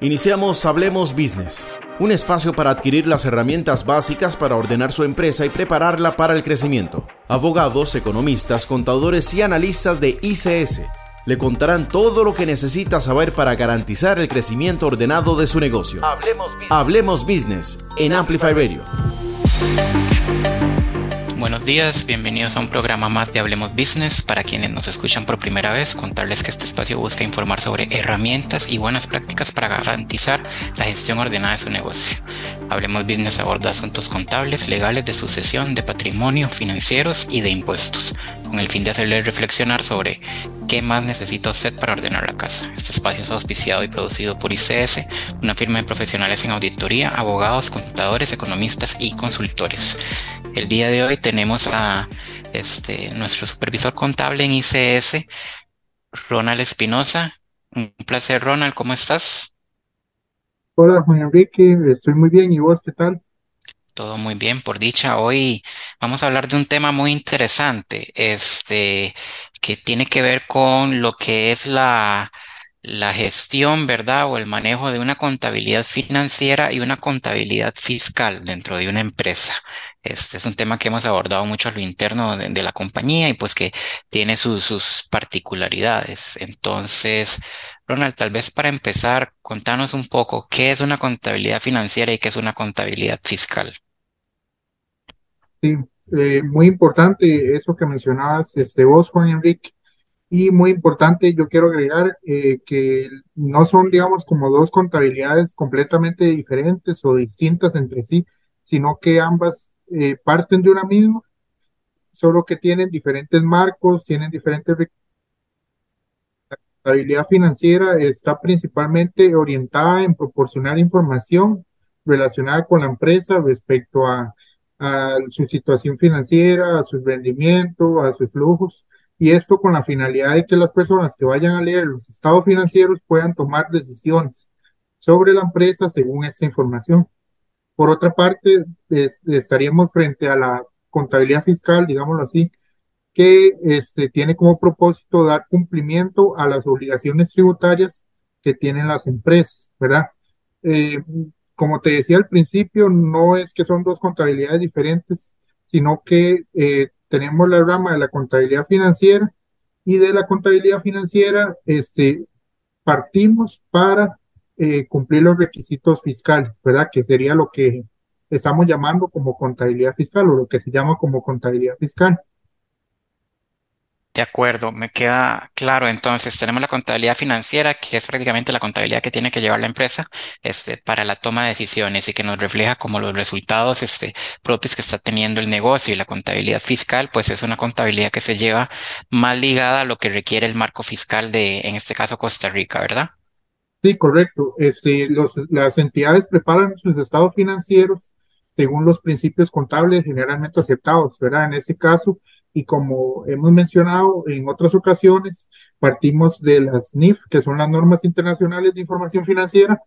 Iniciamos Hablemos Business, un espacio para adquirir las herramientas básicas para ordenar su empresa y prepararla para el crecimiento. Abogados, economistas, contadores y analistas de ICS le contarán todo lo que necesita saber para garantizar el crecimiento ordenado de su negocio. Hablemos Business, en Amplify Radio. Buenos días, bienvenidos a un programa más de Hablemos Business. Para quienes nos escuchan por primera vez, contarles que este espacio busca informar sobre herramientas y buenas prácticas para garantizar la gestión ordenada de su negocio. Hablemos Business aborda asuntos contables, legales, de sucesión, de patrimonio, financieros y de impuestos, con el fin de hacerle reflexionar sobre ¿Qué más necesita usted para ordenar la casa? Este espacio es auspiciado y producido por ICS, una firma de profesionales en auditoría, abogados, contadores, economistas y consultores. El día de hoy tenemos a este, nuestro supervisor contable en ICS, Ronald Espinosa. Un placer, Ronald, ¿cómo estás? Hola, Juan Enrique, estoy muy bien. ¿Y vos qué tal? Todo muy bien, por dicha. Hoy vamos a hablar de un tema muy interesante, este, que tiene que ver con lo que es la, la gestión, ¿verdad? O el manejo de una contabilidad financiera y una contabilidad fiscal dentro de una empresa. Este es un tema que hemos abordado mucho a lo interno de, la compañía y pues que tiene sus, sus particularidades. Entonces, Ronald, tal vez para empezar, contanos un poco qué es una contabilidad financiera y qué es una contabilidad fiscal. Sí, eh, muy importante eso que mencionabas, este, vos, Juan Enrique, y muy importante, yo quiero agregar eh, que no son, digamos, como dos contabilidades completamente diferentes o distintas entre sí, sino que ambas eh, parten de una misma, solo que tienen diferentes marcos, tienen diferentes... La contabilidad financiera está principalmente orientada en proporcionar información relacionada con la empresa respecto a a su situación financiera, a su rendimiento, a sus flujos, y esto con la finalidad de que las personas que vayan a leer los estados financieros puedan tomar decisiones sobre la empresa según esta información. Por otra parte, estaríamos frente a la contabilidad fiscal, digámoslo así, que este, tiene como propósito dar cumplimiento a las obligaciones tributarias que tienen las empresas, ¿verdad? Eh, como te decía al principio, no es que son dos contabilidades diferentes, sino que eh, tenemos la rama de la contabilidad financiera y de la contabilidad financiera este, partimos para eh, cumplir los requisitos fiscales, ¿verdad? Que sería lo que estamos llamando como contabilidad fiscal o lo que se llama como contabilidad fiscal. De acuerdo, me queda claro. Entonces, tenemos la contabilidad financiera, que es prácticamente la contabilidad que tiene que llevar la empresa este, para la toma de decisiones y que nos refleja como los resultados este, propios que está teniendo el negocio. Y la contabilidad fiscal, pues es una contabilidad que se lleva más ligada a lo que requiere el marco fiscal de, en este caso, Costa Rica, ¿verdad? Sí, correcto. Este, los, las entidades preparan sus estados financieros según los principios contables generalmente aceptados, ¿verdad? En este caso, y como hemos mencionado en otras ocasiones, partimos de las NIF, que son las normas internacionales de información financiera,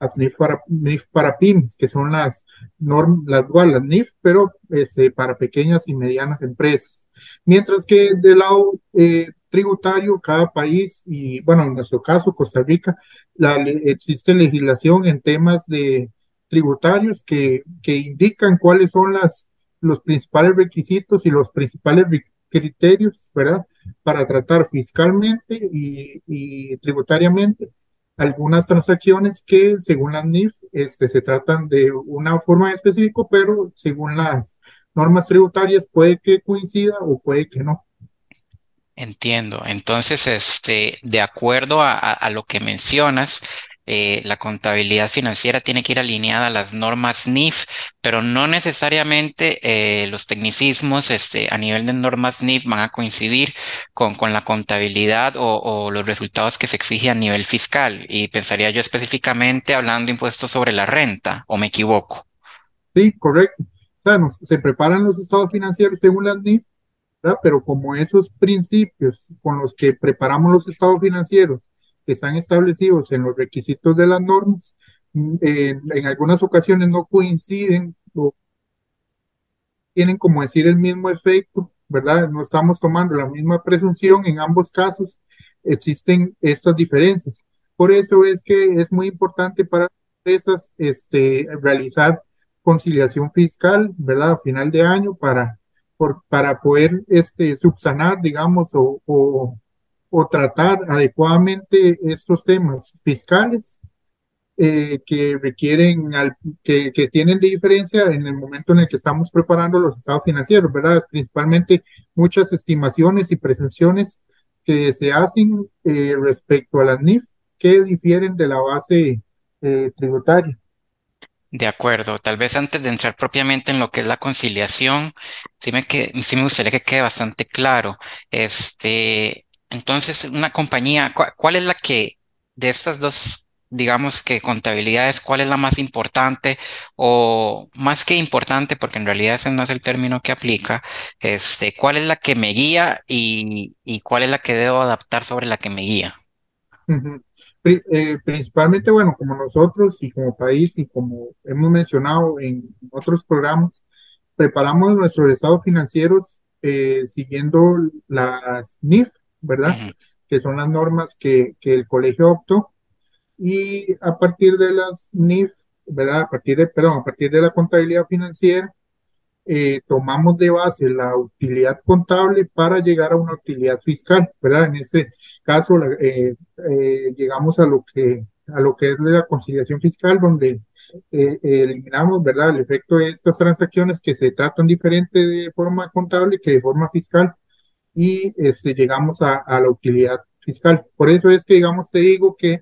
las NIF para, NIF para pymes, que son las normas, las, las NIF, pero este, para pequeñas y medianas empresas. Mientras que del lado eh, tributario, cada país, y bueno, en nuestro caso, Costa Rica, la, existe legislación en temas de tributarios que, que indican cuáles son las los principales requisitos y los principales criterios, ¿verdad? Para tratar fiscalmente y, tributariamente algunas transacciones que según la NIF este, se tratan de una forma específica, pero según las normas tributarias puede que coincida o puede que no. Entiendo. Entonces, este, de acuerdo a lo que mencionas, eh, la contabilidad financiera tiene que ir alineada a las normas NIF, pero no necesariamente eh, los tecnicismos este, a nivel de normas NIF van a coincidir con, la contabilidad o, los resultados que se exige a nivel fiscal. Y pensaría yo específicamente hablando de impuestos sobre la renta, ¿o me equivoco? Sí, correcto. se preparan los estados financieros según las NIF, pero como esos principios con los que preparamos los estados financieros que están establecidos en los requisitos de las normas, en algunas ocasiones no coinciden o tienen como decir el mismo efecto, ¿verdad? No estamos tomando la misma presunción en ambos casos, existen estas diferencias. Por eso es que es muy importante para empresas este, realizar conciliación fiscal, ¿verdad? A final de año para, por, para poder este, subsanar, digamos, o, o, o tratar adecuadamente estos temas fiscales eh, que requieren, al, que, que, tienen diferencia en el momento en el que estamos preparando los estados financieros, ¿verdad? Principalmente muchas estimaciones y presunciones que se hacen eh, respecto a las NIF que difieren de la base eh, tributaria. De acuerdo, tal vez antes de entrar propiamente en lo que es la conciliación, sí me, que, sí me gustaría que quede bastante claro. Este, entonces, una compañía, ¿cuál es la que de estas dos digamos que contabilidad es cuál es la más importante o más que importante, porque en realidad ese no es el término que aplica, este, cuál es la que me guía y, cuál es la que debo adaptar sobre la que me guía. Eh, principalmente, bueno, como nosotros y como país y como hemos mencionado en otros programas, preparamos nuestros estados financieros eh, siguiendo las NIF, ¿verdad? Que son las normas que, que el colegio optó y a partir de las NIF, ¿verdad? A partir de, perdón, a partir de la contabilidad financiera, eh, tomamos de base la utilidad contable para llegar a una utilidad fiscal, ¿verdad? En este caso, eh, eh, llegamos a lo que a lo que es la conciliación fiscal, donde eliminamos, ¿verdad? El efecto de estas transacciones que se tratan diferente de forma contable que de forma fiscal y este, llegamos a, la utilidad fiscal. Por eso es que, digamos, te digo que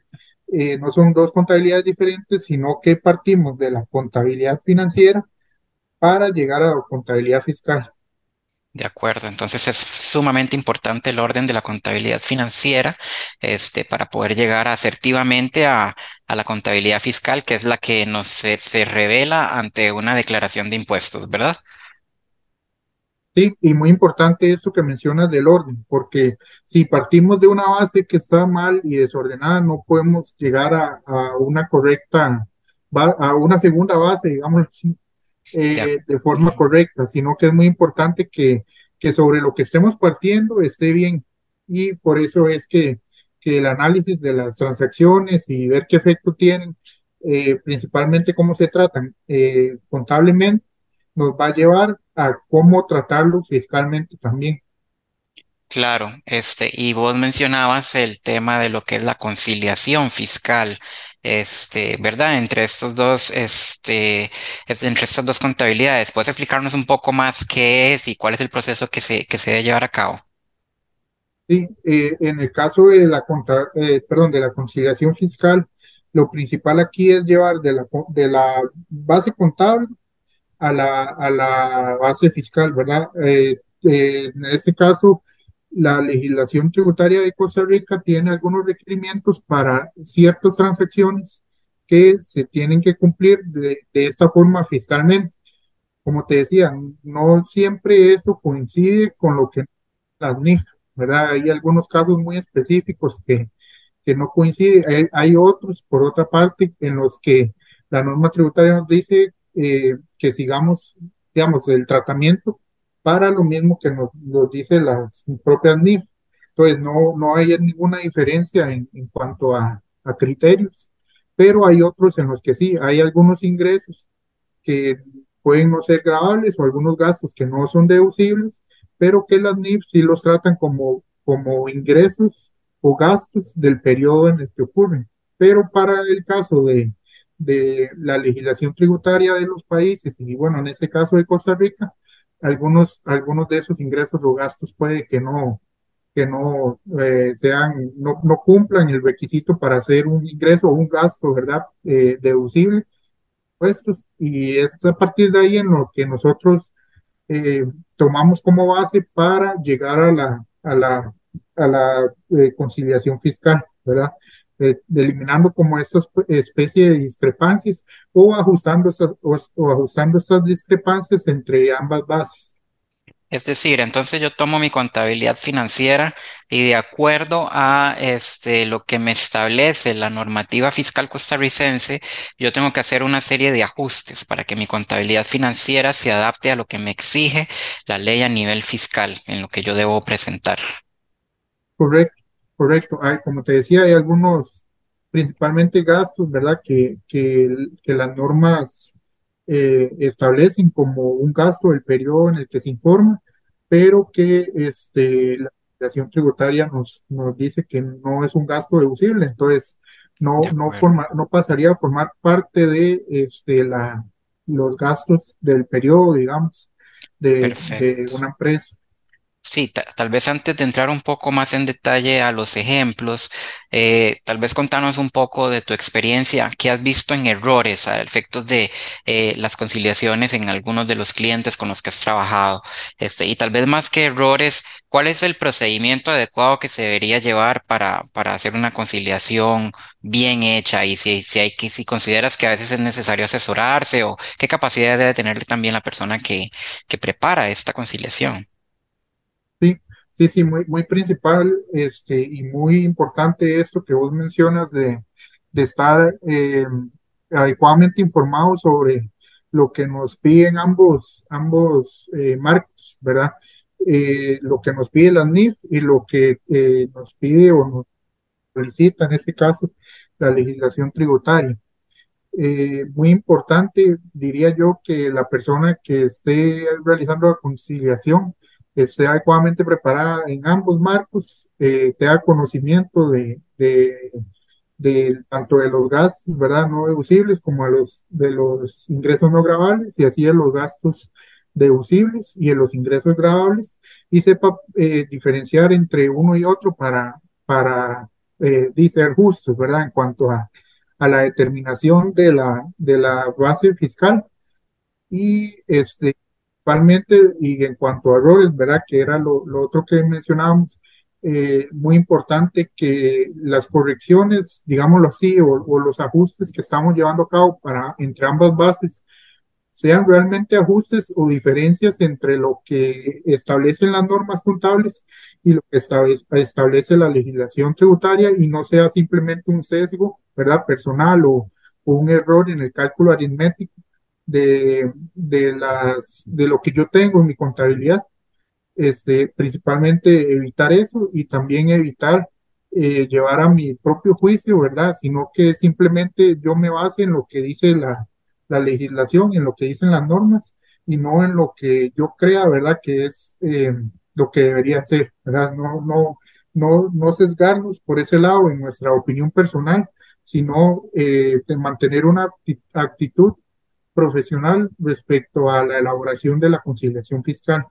eh, no son dos contabilidades diferentes, sino que partimos de la contabilidad financiera para llegar a la contabilidad fiscal. De acuerdo, entonces es sumamente importante el orden de la contabilidad financiera este, para poder llegar asertivamente a, a la contabilidad fiscal, que es la que nos se revela ante una declaración de impuestos, ¿verdad? Sí, y muy importante eso que mencionas del orden, porque si partimos de una base que está mal y desordenada, no podemos llegar a, una correcta, a una segunda base, digamos así, eh, de forma correcta, sino que es muy importante que, que sobre lo que estemos partiendo esté bien. Y por eso es que, que el análisis de las transacciones y ver qué efecto tienen, eh, principalmente cómo se tratan eh, contablemente, nos va a llevar a cómo tratarlo fiscalmente también. Claro, este, y vos mencionabas el tema de lo que es la conciliación fiscal, este, ¿verdad? Entre estos dos, este, entre estas dos contabilidades. ¿Puedes explicarnos un poco más qué es y cuál es el proceso que se, que se debe llevar a cabo? Sí, eh, en el caso de la, eh, perdón, de la conciliación fiscal, lo principal aquí es llevar de la, de la base contable a la, a la base fiscal, ¿verdad? Eh, eh, en este caso, la legislación tributaria de Costa Rica tiene algunos requerimientos para ciertas transacciones que se tienen que cumplir de, de esta forma fiscalmente. Como te decía, no siempre eso coincide con lo que las NIF, ¿verdad? Hay algunos casos muy específicos que, que no coinciden. Hay, hay otros, por otra parte, en los que la norma tributaria nos dice eh, que sigamos, digamos, el tratamiento para lo mismo que nos, nos dice las propias NIF. Entonces, no, no hay ninguna diferencia en, en cuanto a, a, criterios, pero hay otros en los que sí, hay algunos ingresos que pueden no ser grabables o algunos gastos que no son deducibles, pero que las NIF sí los tratan como, como ingresos o gastos del periodo en el que ocurren. Pero para el caso de, de la legislación tributaria de los países y bueno, en este caso de Costa Rica, algunos, algunos de esos ingresos o gastos puede que no, que no eh, sean, no, no, cumplan el requisito para hacer un ingreso o un gasto, ¿verdad? Eh, deducible. Puestos, y es a partir de ahí en lo que nosotros eh, tomamos como base para llegar a la, a la, a la conciliación fiscal, ¿verdad? Eliminando como estas especie de discrepancias o ajustando, esas, o, ajustando estas discrepancias entre ambas bases. Es decir, entonces yo tomo mi contabilidad financiera y de acuerdo a este, lo que me establece la normativa fiscal costarricense, yo tengo que hacer una serie de ajustes para que mi contabilidad financiera se adapte a lo que me exige la ley a nivel fiscal en lo que yo debo presentar. Correcto. Correcto. Hay, como te decía, hay algunos principalmente gastos, ¿verdad? Que, que, que las normas eh, establecen como un gasto del periodo en el que se informa, pero que este, la legislación tributaria nos, nos dice que no es un gasto deducible, entonces no, no, forma, no pasaría a formar parte de este, la, los gastos del periodo, digamos, de, de una empresa. Sí, tal vez antes de entrar un poco más en detalle a los ejemplos, eh, tal vez contanos un poco de tu experiencia, qué has visto en errores a efectos de eh, las conciliaciones en algunos de los clientes con los que has trabajado. Este, y tal vez más que errores, ¿cuál es el procedimiento adecuado que se debería llevar para, para hacer una conciliación bien hecha? Y si, si, hay, si consideras que a veces es necesario asesorarse o qué capacidad debe tener también la persona que, que prepara esta conciliación. Sí, sí, muy, principal este, y muy importante esto que vos mencionas de, estar eh, adecuadamente informados sobre lo que nos piden ambos, ambos eh, marcos, ¿verdad? Eh, lo que nos pide la NIF y lo que nos pide o nos solicita en este caso la legislación tributaria. muy importante, diría yo, que la persona que esté realizando la conciliación esté adecuadamente preparada en ambos marcos, eh, tenga conocimiento de, de, tanto de los gastos, ¿verdad? No deducibles como de los, de los ingresos no grabables y así de los gastos deducibles y de los ingresos grabables y sepa eh, diferenciar entre uno y otro para, para eh, ser justos, ¿verdad? En cuanto a, a la determinación de la, de la base fiscal y este principalmente, y en cuanto a errores, ¿verdad? Que era lo, otro que mencionábamos, eh, muy importante que las correcciones, digámoslo así, o, los ajustes que estamos llevando a cabo para entre ambas bases, sean realmente ajustes o diferencias entre lo que establecen las normas contables y lo que establece la legislación tributaria y no sea simplemente un sesgo, ¿verdad? Personal o, o un error en el cálculo aritmético de, de, las, de lo que yo tengo en mi contabilidad. Este, principalmente evitar eso y también evitar eh, llevar a mi propio juicio, ¿verdad? Sino que simplemente yo me base en lo que dice la, la legislación, en lo que dicen las normas y no en lo que yo crea, ¿verdad? Que es eh, lo que debería ser, ¿verdad? No, no, no, no sesgarnos por ese lado en nuestra opinión personal, sino eh, mantener una actitud profesional respecto a la elaboración de la conciliación fiscal.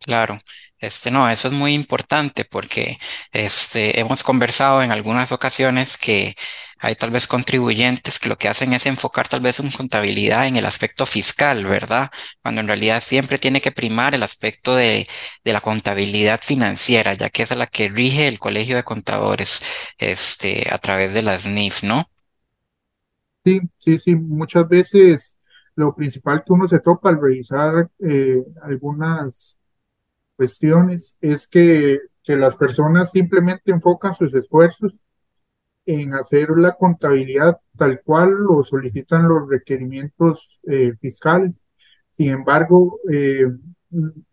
Claro, este no, eso es muy importante porque este, hemos conversado en algunas ocasiones que hay tal vez contribuyentes que lo que hacen es enfocar tal vez su contabilidad en el aspecto fiscal, ¿verdad? Cuando en realidad siempre tiene que primar el aspecto de, de la contabilidad financiera, ya que es la que rige el Colegio de Contadores este, a través de las NIF, ¿no? Sí, sí, sí, muchas veces lo principal que uno se topa al revisar eh, algunas cuestiones es que, que, las personas simplemente enfocan sus esfuerzos en hacer la contabilidad tal cual lo solicitan los requerimientos eh, fiscales. Sin embargo, eh,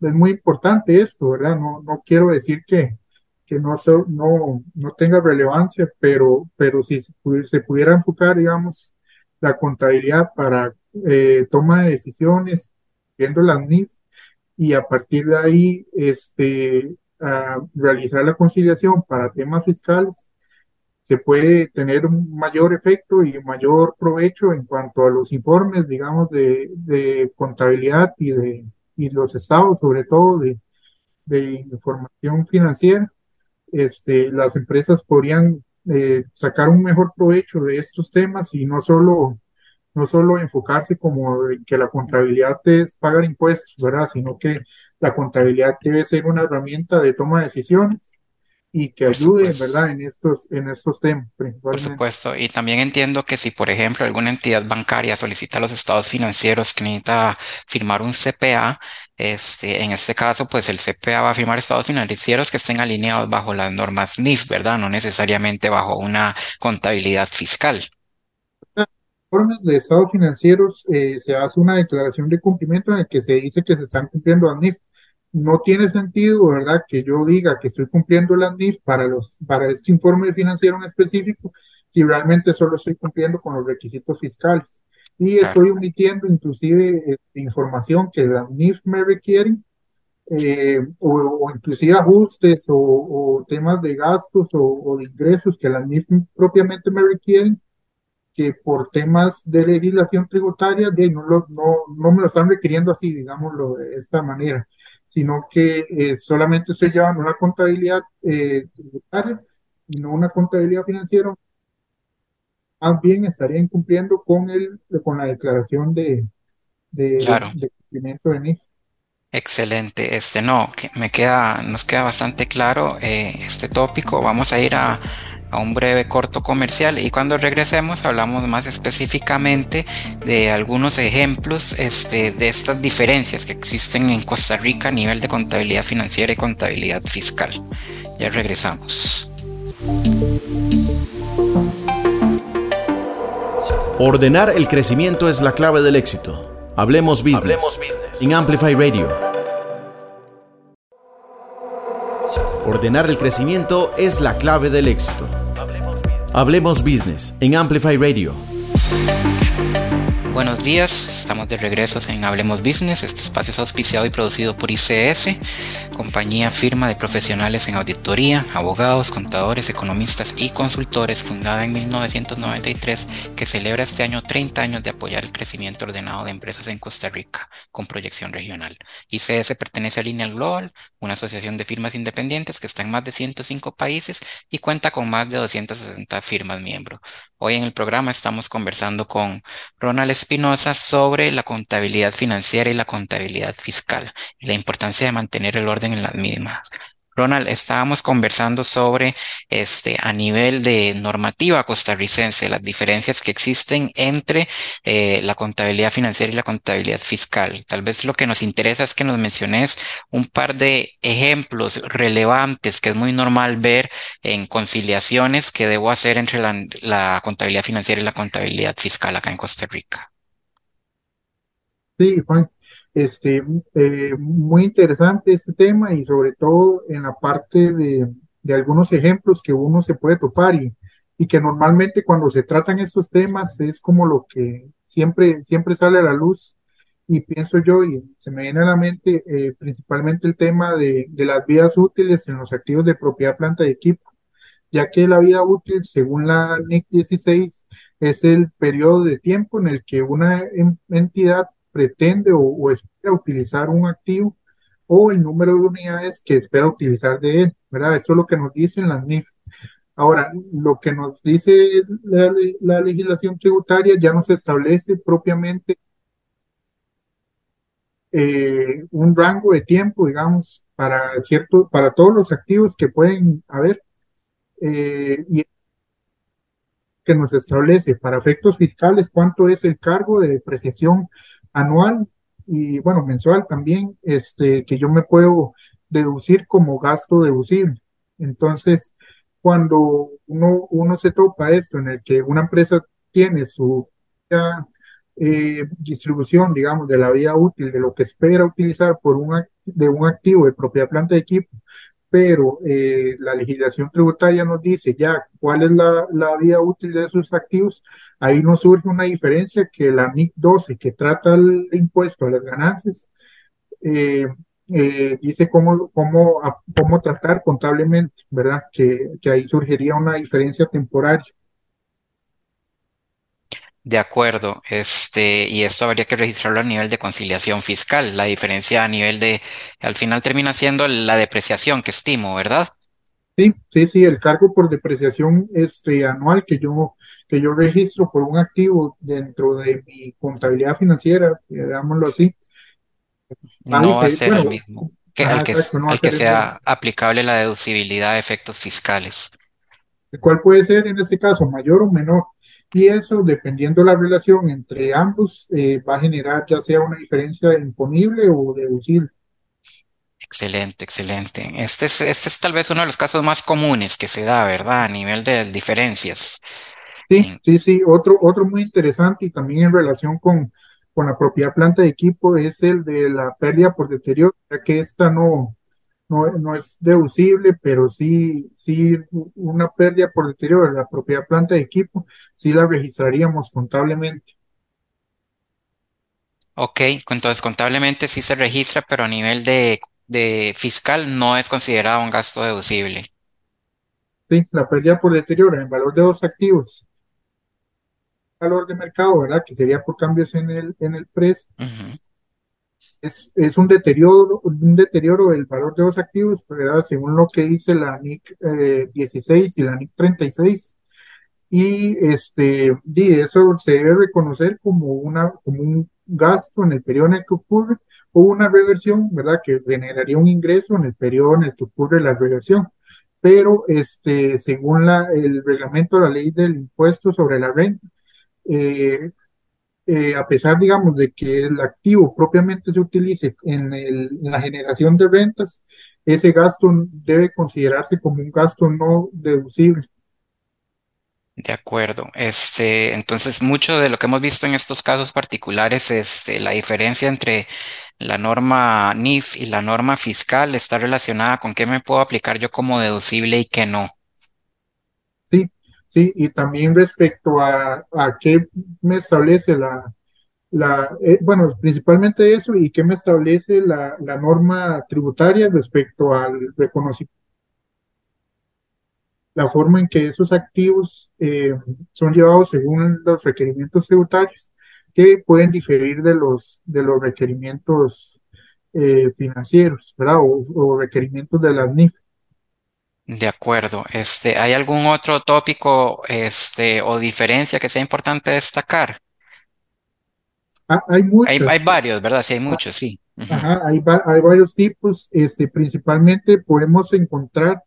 es muy importante esto, ¿verdad? No, no quiero decir que, que no, no, no tenga relevancia, pero, pero si se pudiera enfocar, digamos, la contabilidad para eh, toma de decisiones, viendo las NIF, y a partir de ahí este, realizar la conciliación para temas fiscales, se puede tener un mayor efecto y mayor provecho en cuanto a los informes, digamos, de, contabilidad y de y los estados, sobre todo de, de información financiera. Este, las empresas podrían eh, sacar un mejor provecho de estos temas y no solo no solo enfocarse como que la contabilidad es pagar impuestos, ¿verdad? Sino que la contabilidad debe ser una herramienta de toma de decisiones y que ayude, ¿verdad? En estos, en estos temas. Por supuesto. Y también entiendo que si, por ejemplo, alguna entidad bancaria solicita los estados financieros que necesita firmar un CPA, este, en este caso, pues el CPA va a firmar estados financieros que estén alineados bajo las normas NIF, ¿verdad? No necesariamente bajo una contabilidad fiscal informes de estados financieros eh, se hace una declaración de cumplimiento en el que se dice que se están cumpliendo las NIF. No tiene sentido, ¿verdad?, que yo diga que estoy cumpliendo las NIF para, los, para este informe financiero en específico si realmente solo estoy cumpliendo con los requisitos fiscales. Y estoy omitiendo inclusive este, información que la NIF me requieren, eh, o, inclusive ajustes o, temas de gastos o, de ingresos que la NIF propiamente me requieren, que por temas de legislación tributaria de, no, no, no me lo están requiriendo así, digámoslo de esta manera, sino que eh, solamente estoy llevando una contabilidad eh, tributaria y no una contabilidad financiera. Más bien estaría incumpliendo con, el, con la declaración de, de, de cumplimiento de NIF. Excelente, este no, que me queda, nos queda bastante claro eh, este tópico. Vamos a ir a, a, un breve corto comercial y cuando regresemos hablamos más específicamente de algunos ejemplos este, de estas diferencias que existen en Costa Rica a nivel de contabilidad financiera y contabilidad fiscal. Ya regresamos. Ordenar el crecimiento es la clave del éxito. Hablemos business. Hablemos business. En Amplify Radio. Ordenar el crecimiento es la clave del éxito. Hablemos Business en Amplify Radio. Buenos días, estamos de regreso en Hablemos Business. Este espacio es auspiciado y producido por ICS, compañía firma de profesionales en auditoría, abogados, contadores, economistas y consultores, fundada en 1993, que celebra este año 30 años de apoyar el crecimiento ordenado de empresas en Costa Rica con proyección regional. ICS pertenece a Lineal Global, una asociación de firmas independientes que está en más de 105 países y cuenta con más de 260 firmas miembros. Hoy en el programa estamos conversando con Ronald Espinosa sobre la contabilidad financiera y la contabilidad fiscal y la importancia de mantener el orden en las mismas. Ronald, estábamos conversando sobre este a nivel de normativa costarricense, las diferencias que existen entre eh, la contabilidad financiera y la contabilidad fiscal. Tal vez lo que nos interesa es que nos menciones un par de ejemplos relevantes que es muy normal ver en conciliaciones que debo hacer entre la, la contabilidad financiera y la contabilidad fiscal acá en Costa Rica. Sí, Juan, este, eh, muy interesante este tema y sobre todo en la parte de, de, algunos ejemplos que uno se puede topar y, y que normalmente cuando se tratan estos temas es como lo que siempre, siempre sale a la luz y pienso yo y se me viene a la mente eh, principalmente el tema de, de las vidas útiles en los activos de propiedad planta de equipo, ya que la vida útil según la NIC 16 es el periodo de tiempo en el que una entidad pretende o, espera utilizar un activo o el número de unidades que espera utilizar de él, ¿verdad? Eso es lo que nos dicen las NIF. Ahora, lo que nos dice la, legislación tributaria ya nos establece propiamente eh, un rango de tiempo, digamos, para cierto, para todos los activos que pueden haber eh, y que nos establece para efectos fiscales cuánto es el cargo de depreciación anual y bueno, mensual también, este, que yo me puedo deducir como gasto deducible. Entonces, cuando uno, uno se topa esto en el que una empresa tiene su eh, distribución, digamos, de la vida útil, de lo que espera utilizar por un, de un activo de propiedad planta de equipo, pero eh, la legislación tributaria nos dice ya cuál es la, la, vida útil de esos activos, ahí nos surge una diferencia que la MIC 12, que trata el impuesto a las ganancias, eh, eh, dice cómo, cómo, cómo tratar contablemente, ¿verdad? Que, que ahí surgiría una diferencia temporaria. De acuerdo, este, y esto habría que registrarlo a nivel de conciliación fiscal. La diferencia a nivel de, al final termina siendo la depreciación que estimo, ¿verdad? Sí, sí, sí, el cargo por depreciación este, anual que yo, que yo registro por un activo dentro de mi contabilidad financiera, digámoslo así. No va a ser el mismo que al que, que sea aplicable la deducibilidad de efectos fiscales. ¿Cuál puede ser en este caso, mayor o menor? Y eso, dependiendo de la relación entre ambos, eh, va a generar ya sea una diferencia imponible o deducible. Excelente, excelente. Este es, este es tal vez uno de los casos más comunes que se da, ¿verdad? A nivel de diferencias. Sí, sí, sí. Otro, otro muy interesante y también en relación con, con la propiedad planta de equipo es el de la pérdida por deterioro, ya que esta no, no, no es deducible, pero sí, sí una pérdida por deterioro de la propiedad planta de equipo, sí la registraríamos contablemente. Ok, entonces contablemente sí se registra, pero a nivel de, de fiscal no es considerado un gasto deducible. Sí, la pérdida por deterioro en valor de los activos, valor de mercado, ¿verdad? Que sería por cambios en el, en el precio. Ujú. Es, es un deterioro, un deterioro del valor de los activos, ¿verdad? Según lo que dice la NIC eh, 16 y la NIC 36. Y este, di, eso se debe reconocer como, una, como un gasto en el periodo en el que ocurre o una reversión, ¿verdad? Que generaría un ingreso en el periodo en el que ocurre la reversión. Pero este, según la, el reglamento de la ley del impuesto sobre la renta, eh, eh, a pesar, digamos, de que el activo propiamente se utilice en, el- la generación de rentas, ese gasto debe considerarse como un gasto no deducible. De acuerdo. Este, entonces, mucho de lo que hemos visto en estos casos particulares, este, la diferencia entre la norma NIF y la norma fiscal está relacionada con qué me puedo aplicar yo como deducible y qué no. Sí, y también respecto a, a qué me establece la, la eh, bueno, principalmente eso y qué me establece la, la norma tributaria respecto al reconocimiento, la forma en que esos activos eh, son llevados según los requerimientos tributarios, que pueden diferir de los, de los requerimientos eh, financieros, ¿verdad? O, o requerimientos de las NIF. De acuerdo. Este, ¿hay algún otro tópico, este, o diferencia que sea importante destacar? Ah, hay Hay, hay varios, ¿verdad? Sí, hay muchos, sí. Ajá, hay varios tipos, este, principalmente podemos encontrar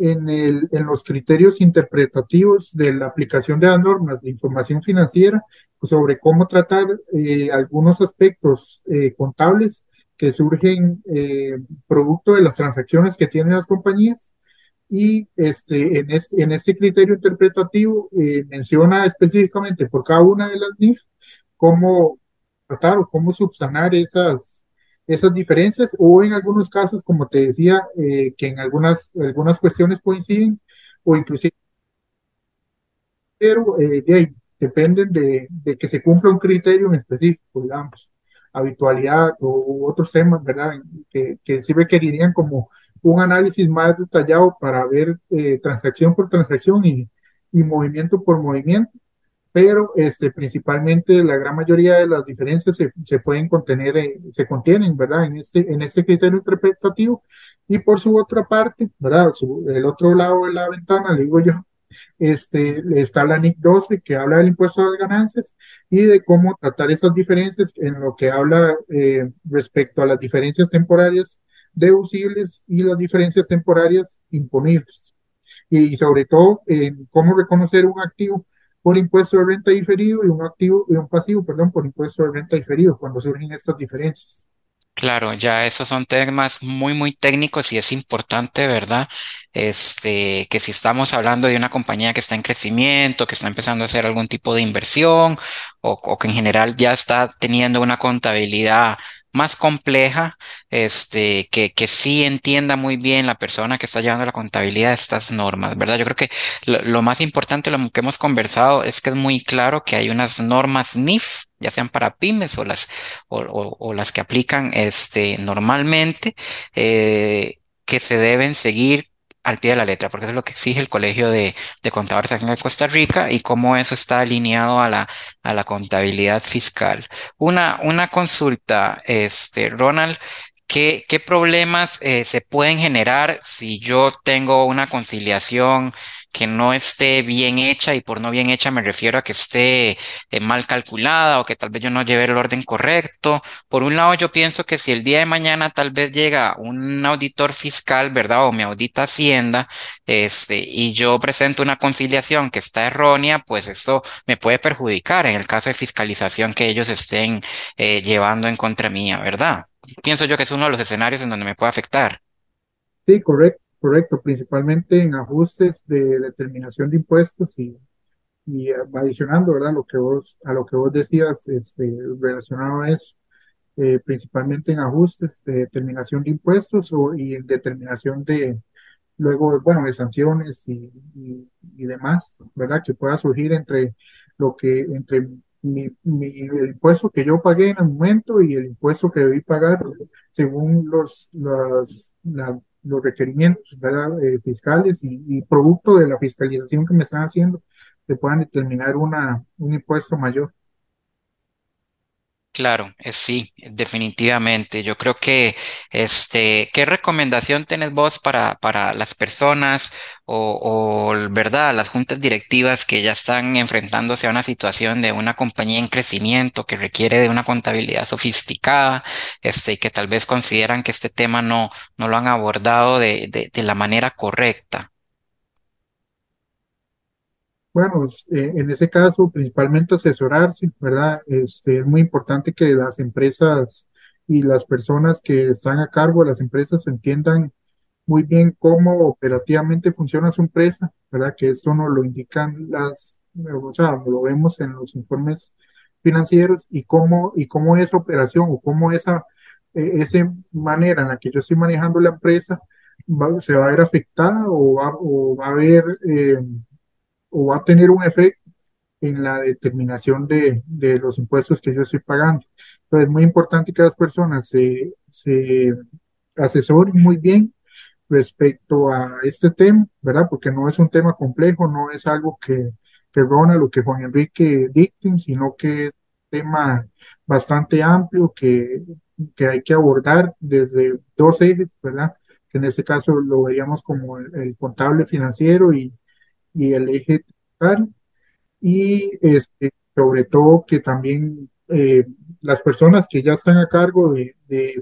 en el, en los criterios interpretativos de la aplicación de las normas de información financiera pues, sobre cómo tratar eh, algunos aspectos eh, contables que surgen eh, producto de las transacciones que tienen las compañías. Y este, en, este, en este criterio interpretativo eh, menciona específicamente por cada una de las NIF cómo tratar o cómo subsanar esas, esas diferencias o en algunos casos, como te decía, eh, que en algunas, algunas cuestiones coinciden o inclusive, pero eh, de ahí, dependen de, de que se cumpla un criterio en específico, digamos, habitualidad o otros temas, ¿verdad? Que, que sí requerirían como un análisis más detallado para ver eh, transacción por transacción y, y movimiento por movimiento pero este, principalmente la gran mayoría de las diferencias se, se pueden contener, eh, se contienen, ¿verdad? En este, en este criterio interpretativo. Y por su otra parte, ¿verdad? Su- el otro lado de la ventana, le digo yo, este, está la NIC 12 que habla del impuesto a las ganancias y de cómo tratar esas diferencias en lo que habla eh, respecto a las diferencias temporarias deducibles y las diferencias temporarias imponibles y sobre todo cómo reconocer un activo por impuesto de renta diferido y un activo y un pasivo, perdón, por impuesto de renta diferido cuando surgen estas diferencias. Claro, ya esos son temas muy, muy técnicos y es importante, ¿verdad? Este, que si estamos hablando de una compañía que está en crecimiento, que está empezando a hacer algún tipo de inversión o que en general ya está teniendo una contabilidad más compleja, este, que, que sí entienda muy bien la persona que está llevando la contabilidad estas normas, ¿verdad? Yo creo que lo, lo más importante, lo que hemos conversado, es que es muy claro que hay unas normas NIF, ya sean para pymes o las o, o- o las que aplican este, normalmente, eh, que se deben seguir al pie de la letra, porque eso es lo que exige el Colegio de, Contadores aquí en Costa Rica y cómo eso está alineado a la, a la contabilidad fiscal. Una, consulta, este, Ronald. ¿Qué, qué problemas eh, se pueden generar si yo tengo una conciliación que no esté bien hecha? Y por no bien hecha me refiero a que esté eh, mal calculada o que tal vez yo no lleve el orden correcto. Por un lado, yo pienso que si el día de mañana tal vez llega un auditor fiscal, ¿verdad? O me audita Hacienda, este, y yo presento una conciliación que está errónea, pues eso me puede perjudicar en el caso de fiscalización que ellos estén eh, llevando en contra mía, ¿verdad? Pienso yo que es uno de los escenarios en donde me puede afectar. Sí, correcto, correcto, principalmente en ajustes de determinación de impuestos y, y adicionando, ¿verdad? Lo que vos, a lo que vos decías, este, relacionado a eso. eh, principalmente en ajustes de determinación de impuestos o, y en determinación de, luego, bueno, de sanciones y, y, demás, ¿verdad? Que pueda surgir entre lo que, entre mi, mi, el impuesto que yo pagué en el momento y el impuesto que debí pagar según los, los, la, los requerimientos. Eh, fiscales y, y, producto de la fiscalización que me están haciendo, que puedan determinar una, un impuesto mayor. Claro, eh, sí, definitivamente. Yo creo que, este, ¿qué recomendación tenés vos para, para las personas o, o, verdad, las juntas directivas que ya están enfrentándose a una situación de una compañía en crecimiento que requiere de una contabilidad sofisticada, este, y que tal vez consideran que este tema no, no lo han abordado de, de, de la manera correcta? Bueno, eh, en ese caso, principalmente asesorarse, ¿verdad? Este, es muy importante que las empresas y las personas que están a cargo de las empresas entiendan muy bien cómo operativamente funciona su empresa, ¿verdad? Que esto nos lo indican las, o sea, lo vemos en los informes financieros y cómo, y cómo esa operación o cómo esa, eh, esa manera en la que yo estoy manejando la empresa va- se va a ver afectada o va, o va a haber... eh, o va a tener un efecto en la determinación de, de los impuestos que yo estoy pagando. Entonces, es muy importante que las personas se, se asesoren muy bien respecto a este tema, ¿verdad? Porque no es un tema complejo, no es algo que, que Ronald o que Juan Enrique dicten, sino que es un tema bastante amplio que, que hay que abordar desde dos ejes, ¿verdad? Que en este caso lo veríamos como el, el contable financiero y, y el eje tributario y este, sobre todo que también eh, las personas que ya están a cargo de, de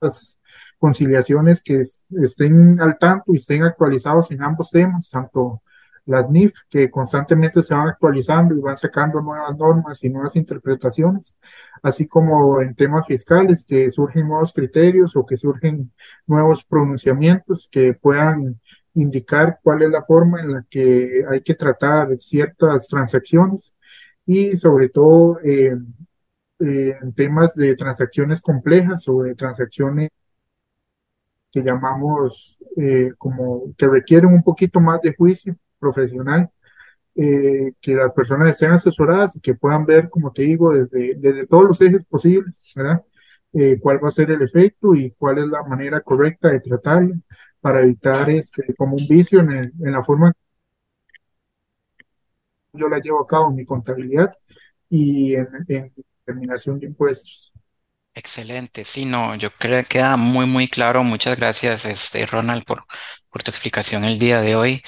las conciliaciones que es- estén al tanto y estén actualizados en ambos temas, tanto las NIF que constantemente se van actualizando y van sacando nuevas normas y nuevas interpretaciones, así como en temas fiscales que surgen nuevos criterios o que surgen nuevos pronunciamientos que puedan indicar cuál es la forma en la que hay que tratar ciertas transacciones y sobre todo eh, eh, en temas de transacciones complejas o de transacciones que llamamos eh, como que requieren un poquito más de juicio profesional, que las personas estén asesoradas y que puedan ver, como te digo, desde, desde todos los ejes posibles, cuál va a ser el efecto y cuál es la manera correcta de tratarlo para evitar este, como un vicio en, el- en la forma yo la llevo a cabo en mi contabilidad y en, en determinación de impuestos. Excelente, sí, no, yo creo que queda muy, muy claro. Muchas gracias, este, Ronald, por, por tu explicación el día de hoy.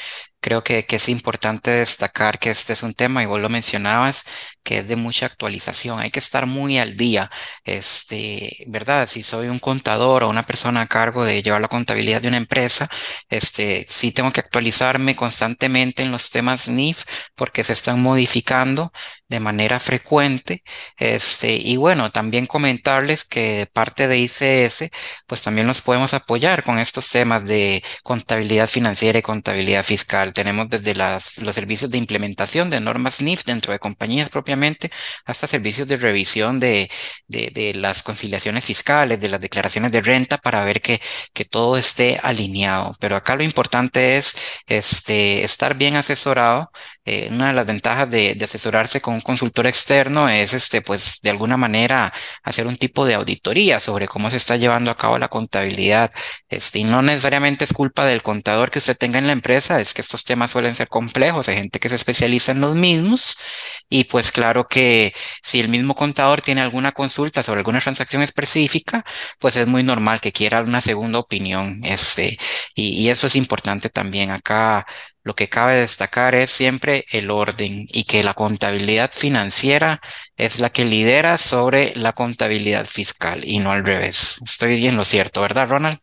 Creo que, es importante destacar que este es un tema, y vos lo mencionabas, que es de mucha actualización. Hay que estar muy al día, este, ¿verdad? Si soy un contador o una persona a cargo de llevar la contabilidad de una empresa, este, sí tengo que actualizarme constantemente en los temas NIF porque se están modificando de manera frecuente este, y bueno, también comentarles que parte de ICS, pues también nos podemos apoyar con estos temas de contabilidad financiera y contabilidad fiscal. Tenemos desde los servicios de implementación de normas NIF dentro de compañías propiamente, hasta servicios de revisión de, las conciliaciones fiscales, de las declaraciones de renta para ver que, que todo esté alineado. Pero acá lo importante es este, estar bien asesorado eh, una de las ventajas de, de asesorarse con un consultor externo es, este, pues, de alguna manera hacer un tipo de auditoría sobre cómo se está llevando a cabo la contabilidad. Este, y no necesariamente es culpa del contador que usted tenga en la empresa, es que estos temas suelen ser complejos, hay gente que se especializa en los mismos y pues claro que si el mismo contador tiene alguna consulta sobre alguna transacción específica, pues es muy normal que quiera una segunda opinión. Este, y, y eso es importante también acá. Lo que cabe destacar es siempre el orden y que la contabilidad financiera es la que lidera sobre la contabilidad fiscal y no al revés. Estoy en lo cierto, ¿verdad, Ronald?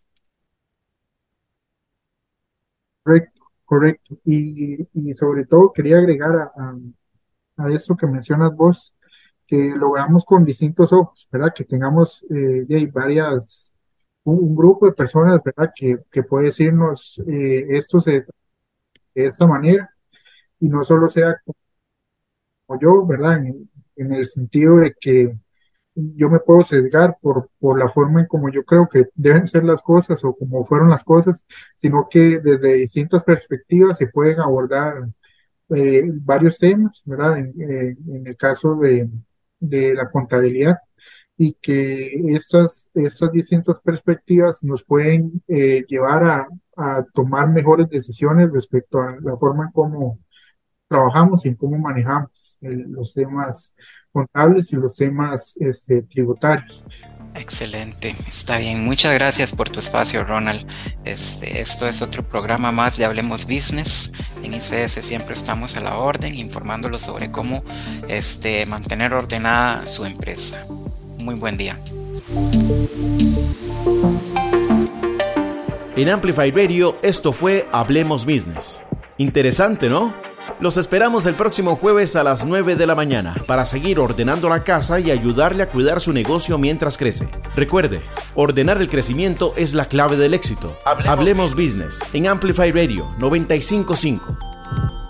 Correcto, correcto. Y, sobre todo quería agregar a, a, a esto que mencionas vos, que lo veamos con distintos ojos, ¿verdad? Que tengamos eh, hay varias, un, un grupo de personas, ¿verdad? Que, que puede decirnos eh, esto se, de esta manera y no solo sea como yo, ¿verdad? En, en el sentido de que yo me puedo sesgar por, por la forma en como yo creo que deben ser las cosas o como fueron las cosas, sino que desde distintas perspectivas se pueden abordar eh, varios temas, ¿verdad? En, en el caso de, de la contabilidad y que estas, estas distintas perspectivas nos pueden eh, llevar a, a, tomar mejores decisiones respecto a la forma en cómo trabajamos y en cómo manejamos los temas contables y los temas este, tributarios. Excelente, está bien. Muchas gracias por tu espacio, Ronald. Este, esto es otro programa más de Hablemos Business. En ICS siempre estamos a la orden, informándolos sobre cómo este, mantener ordenada su empresa. Muy buen día. En Amplify Radio, esto fue Hablemos Business. Interesante, ¿no? Los esperamos el próximo jueves a las 9 de la mañana para seguir ordenando la casa y ayudarle a cuidar su negocio mientras crece. Recuerde, ordenar el crecimiento es la clave del éxito. Hablemos, Hablemos Business en Amplify Radio 955